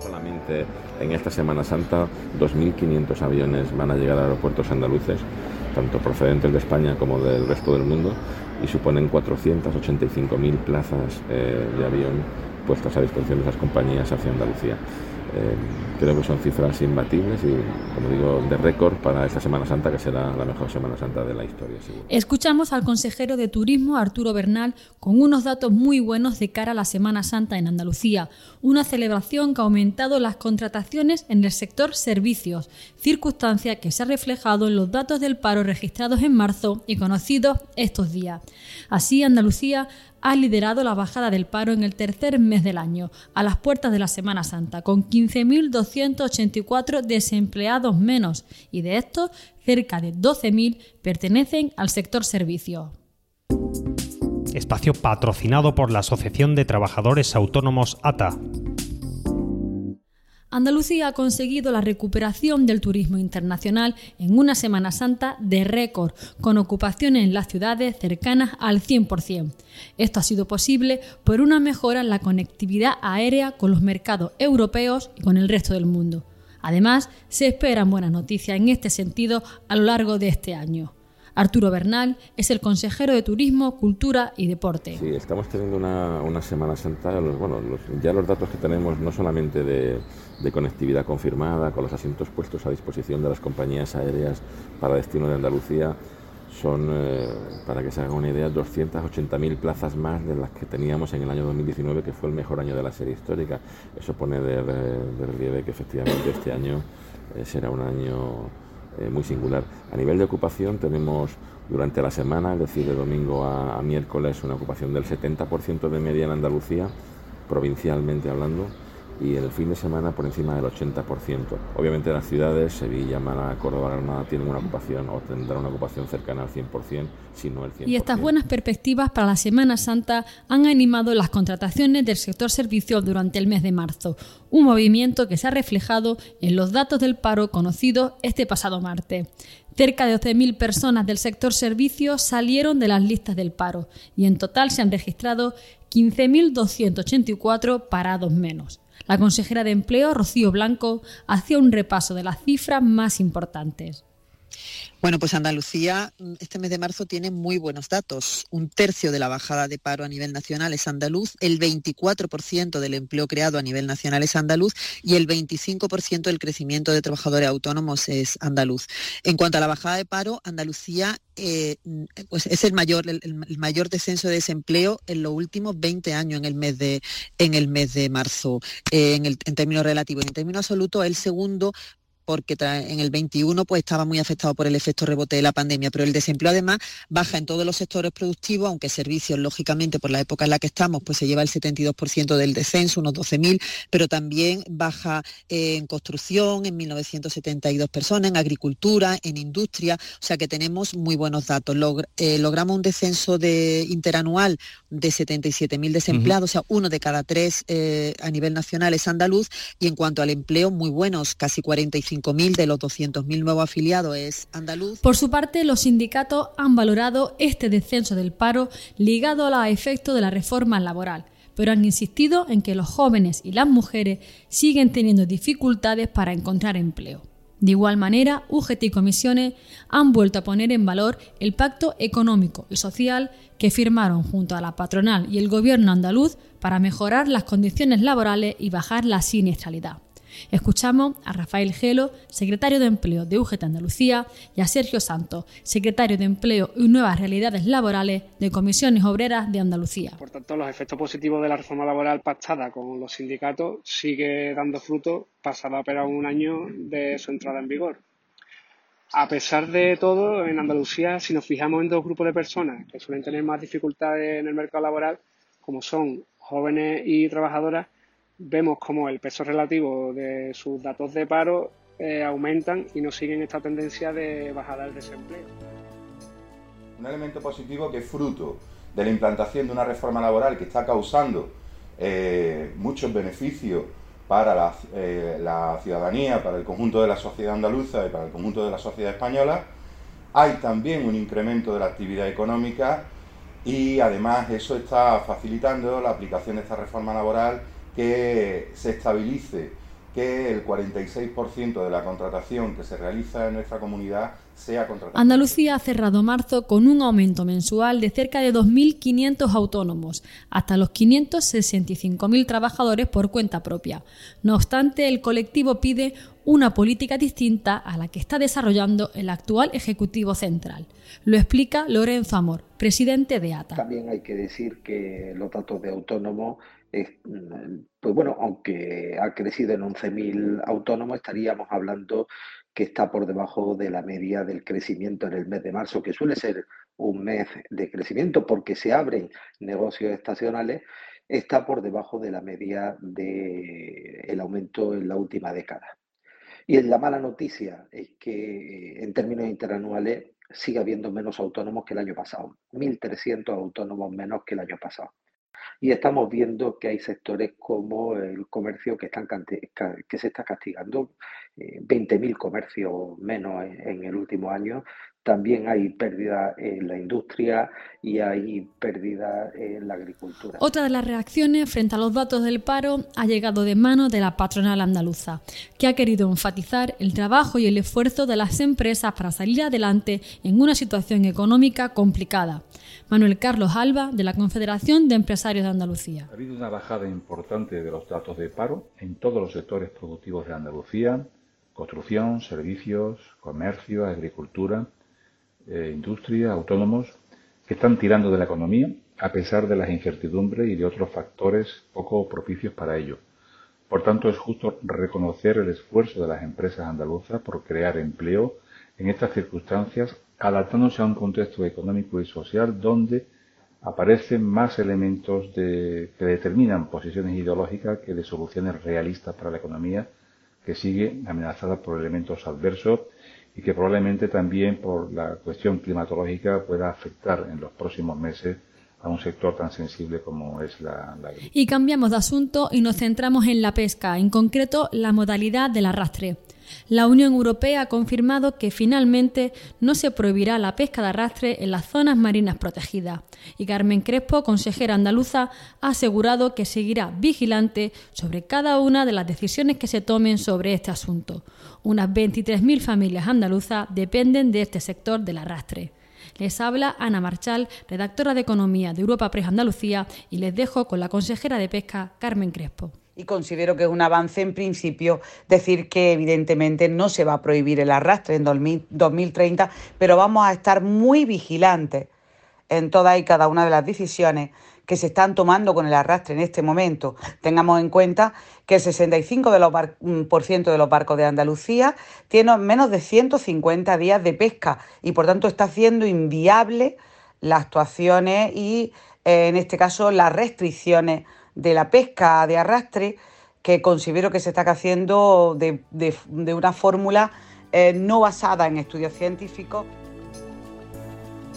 Solamente en esta Semana Santa 2.500 aviones van a llegar a aeropuertos andaluces, tanto procedentes de España como del resto del mundo, y suponen 485.000 plazas eh, de avión puestas a disposición de esas compañías hacia Andalucía. Eh, creo que son cifras imbatibles y, como digo, de récord para esta Semana Santa, que será la mejor Semana Santa de la historia. Escuchamos al consejero de Turismo, Arturo Bernal, con unos datos muy buenos de cara a la Semana Santa en Andalucía, una celebración que ha aumentado las contrataciones en el sector servicios, circunstancia que se ha reflejado en los datos del paro registrados en marzo y conocidos estos días. Así, Andalucía ha liderado la bajada del paro en el tercer mes del año, a las puertas de la Semana Santa, con 15.284 desempleados menos, y de estos, cerca de 12.000 pertenecen al sector servicios. Espacio patrocinado por la Asociación de Trabajadores Autónomos ATA. Andalucía ha conseguido la recuperación del turismo internacional en una Semana Santa de récord, con ocupaciones en las ciudades cercanas al 100%. Esto ha sido posible por una mejora en la conectividad aérea con los mercados europeos y con el resto del mundo. Además, se esperan buenas noticias en este sentido a lo largo de este año. Arturo Bernal es el consejero de Turismo, Cultura y Deporte. Sí, estamos teniendo una, Semana Santa, bueno, ya los datos que tenemos no solamente de, conectividad confirmada, con los asientos puestos a disposición de las compañías aéreas para destino de Andalucía, son, eh, para que se hagan una idea, 280.000 plazas más de las que teníamos en el año 2019, que fue el mejor año de la serie histórica. Eso pone de, relieve que efectivamente este año eh, será un año eh, muy singular. A nivel de ocupación tenemos durante la semana, es decir, de domingo a, miércoles, una ocupación del 70% de media en Andalucía, provincialmente hablando, y el fin de semana por encima del 80%. Obviamente las ciudades, Sevilla, Málaga, Córdoba, Granada, tienen una ocupación o tendrán una ocupación cercana al 100%, si no el 100%. Y estas buenas perspectivas para la Semana Santa han animado las contrataciones del sector servicios durante el mes de marzo, un movimiento que se ha reflejado en los datos del paro conocidos este pasado martes. Cerca de 12.000 personas del sector servicios salieron de las listas del paro y en total se han registrado 15.284 parados menos. La consejera de Empleo, Rocío Blanco, hacía un repaso de las cifras más importantes. Bueno, pues Andalucía mm, este mes de marzo tiene muy buenos datos. Un tercio de la bajada de paro a nivel nacional es andaluz, el 24% del empleo creado a nivel nacional es andaluz y el 25% del crecimiento de trabajadores autónomos es andaluz. En cuanto a la bajada de paro, Andalucía eh, mm, pues es el mayor, el, mayor descenso de desempleo en los últimos 20 años en el mes de, en el mes de marzo, eh, en, en términos relativos. En términos absolutos, el segundo porque en el 21 pues estaba muy afectado por el efecto rebote de la pandemia, pero el desempleo además baja en todos los sectores productivos, aunque servicios, lógicamente, por la época en la que estamos, pues se lleva el 72% del descenso, unos 12.000, pero también baja en construcción, en 1.972 personas, en agricultura, en industria, o sea que tenemos muy buenos datos. Eh, logramos un descenso de interanual de 77.000 desempleados, o sea, uno de cada tres eh, a nivel nacional es andaluz, y en cuanto al empleo, muy buenos, casi 45 5.000 de los 200.000 nuevos afiliados es andaluz. Por su parte, los sindicatos han valorado este descenso del paro ligado a los efectos de la reforma laboral pero han insistido en que los jóvenes y las mujeres siguen teniendo dificultades para encontrar empleo. De igual manera, UGT y comisiones han vuelto a poner en valor el pacto económico y social que firmaron junto a la patronal y el gobierno andaluz para mejorar las condiciones laborales y bajar la siniestralidad. Escuchamos a Rafael Gelo, secretario de Empleo de UGT Andalucía, y a Sergio Santos, secretario de Empleo y Nuevas Realidades Laborales de Comisiones Obreras de Andalucía. Por tanto, los efectos positivos de la reforma laboral pactada con los sindicatos sigue dando fruto pasado apenas un año de su entrada en vigor. A pesar de todo, en Andalucía, si nos fijamos en dos grupos de personas que suelen tener más dificultades en el mercado laboral, como son jóvenes y trabajadoras, vemos como el peso relativo de sus datos de paro eh, aumentan y no siguen esta tendencia de bajada del desempleo. Un elemento positivo que es fruto de la implantación de una reforma laboral que está causando eh, muchos beneficios para eh, la, ciudadanía, para el conjunto de la sociedad andaluza y para el conjunto de la sociedad española. Hay también un incremento de la actividad económica y además eso está facilitando la aplicación de esta reforma laboral que se estabilice que el 46% de la contratación que se realiza en nuestra comunidad sea contratación. Andalucía ha cerrado marzo con un aumento mensual de cerca de 2.500 autónomos, hasta los 565.000 trabajadores por cuenta propia. No obstante, el colectivo pide una política distinta a la que está desarrollando el actual Ejecutivo Central. Lo explica Lorenzo Amor, presidente de ATA. También hay que decir que los datos de autónomos pues bueno, aunque ha crecido en 11.000 autónomos, estaríamos hablando que está por debajo de la media del crecimiento en el mes de marzo, que suele ser un mes de crecimiento porque se abren negocios estacionales, está por debajo de la media del aumento en la última década. Y la mala noticia es que en términos interanuales sigue habiendo menos autónomos que el año pasado, 1.300 autónomos menos que el año pasado. Y estamos viendo que hay sectores como el comercio que, están, que se está castigando, 20.000 eh, comercios menos en, el último año. También hay pérdida en la industria y hay pérdida en la agricultura. Otra de las reacciones frente a los datos del paro ha llegado de mano de la patronal andaluza, que ha querido enfatizar el trabajo y el esfuerzo de las empresas para salir adelante en una situación económica complicada. Manuel Carlos Alba, de la Confederación de Empresarios de Andalucía. Ha habido una bajada importante de los datos de paro en todos los sectores productivos de Andalucía, construcción, servicios, comercio, agricultura, eh, industria, autónomos, que están tirando de la economía a pesar de las incertidumbres y de otros factores poco propicios para ello. Por tanto, es justo reconocer el esfuerzo de las empresas andaluzas por crear empleo en estas circunstancias adaptándose a un contexto económico y social donde aparecen más elementos que determinan posiciones ideológicas que de soluciones realistas para la economía que sigue amenazada por elementos adversos y que probablemente también por la cuestión climatológica pueda afectar en los próximos meses a un sector tan sensible como es la, la, Y cambiamos de asunto y nos centramos en la pesca, en concreto la modalidad del arrastre. La Unión Europea ha confirmado que finalmente no se prohibirá la pesca de arrastre en las zonas marinas protegidas y Carmen Crespo, consejera andaluza, ha asegurado que seguirá vigilante sobre cada una de las decisiones que se tomen sobre este asunto. Unas 23.000 familias andaluzas dependen de este sector del arrastre. Les habla Ana Marchal, redactora de Economía de Europa Press Andalucía, y les dejo con la consejera de Pesca, Carmen Crespo. Y considero que es un avance en principio decir que evidentemente no se va a prohibir el arrastre en 2030, pero vamos a estar muy vigilantes en todas y cada una de las decisiones que se están tomando con el arrastre en este momento. Tengamos en cuenta que el 65% de los, mm, de los barcos de Andalucía tienen menos de 150 días de pesca y por tanto está haciendo inviable las actuaciones y eh, en este caso las restricciones de la pesca de arrastre, que considero que se está haciendo de, una fórmula eh, no basada en estudios científicos.